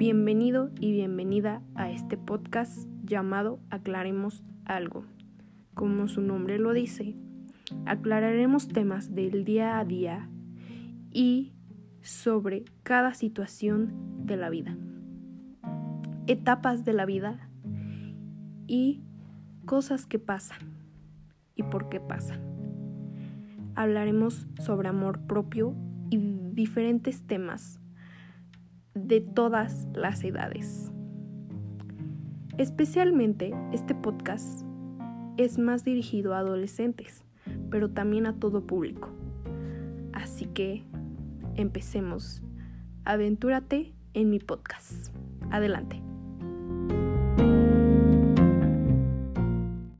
Bienvenido y bienvenida a este podcast llamado Aclaremos algo. Como su nombre lo dice, aclararemos temas del día a día y sobre cada situación de la vida, etapas de la vida y cosas que pasan y por qué pasan. Hablaremos sobre amor propio y diferentes temas de todas las edades. Especialmente este podcast es más dirigido a adolescentes, pero también a todo público. Así que empecemos. Aventúrate en mi podcast. Adelante.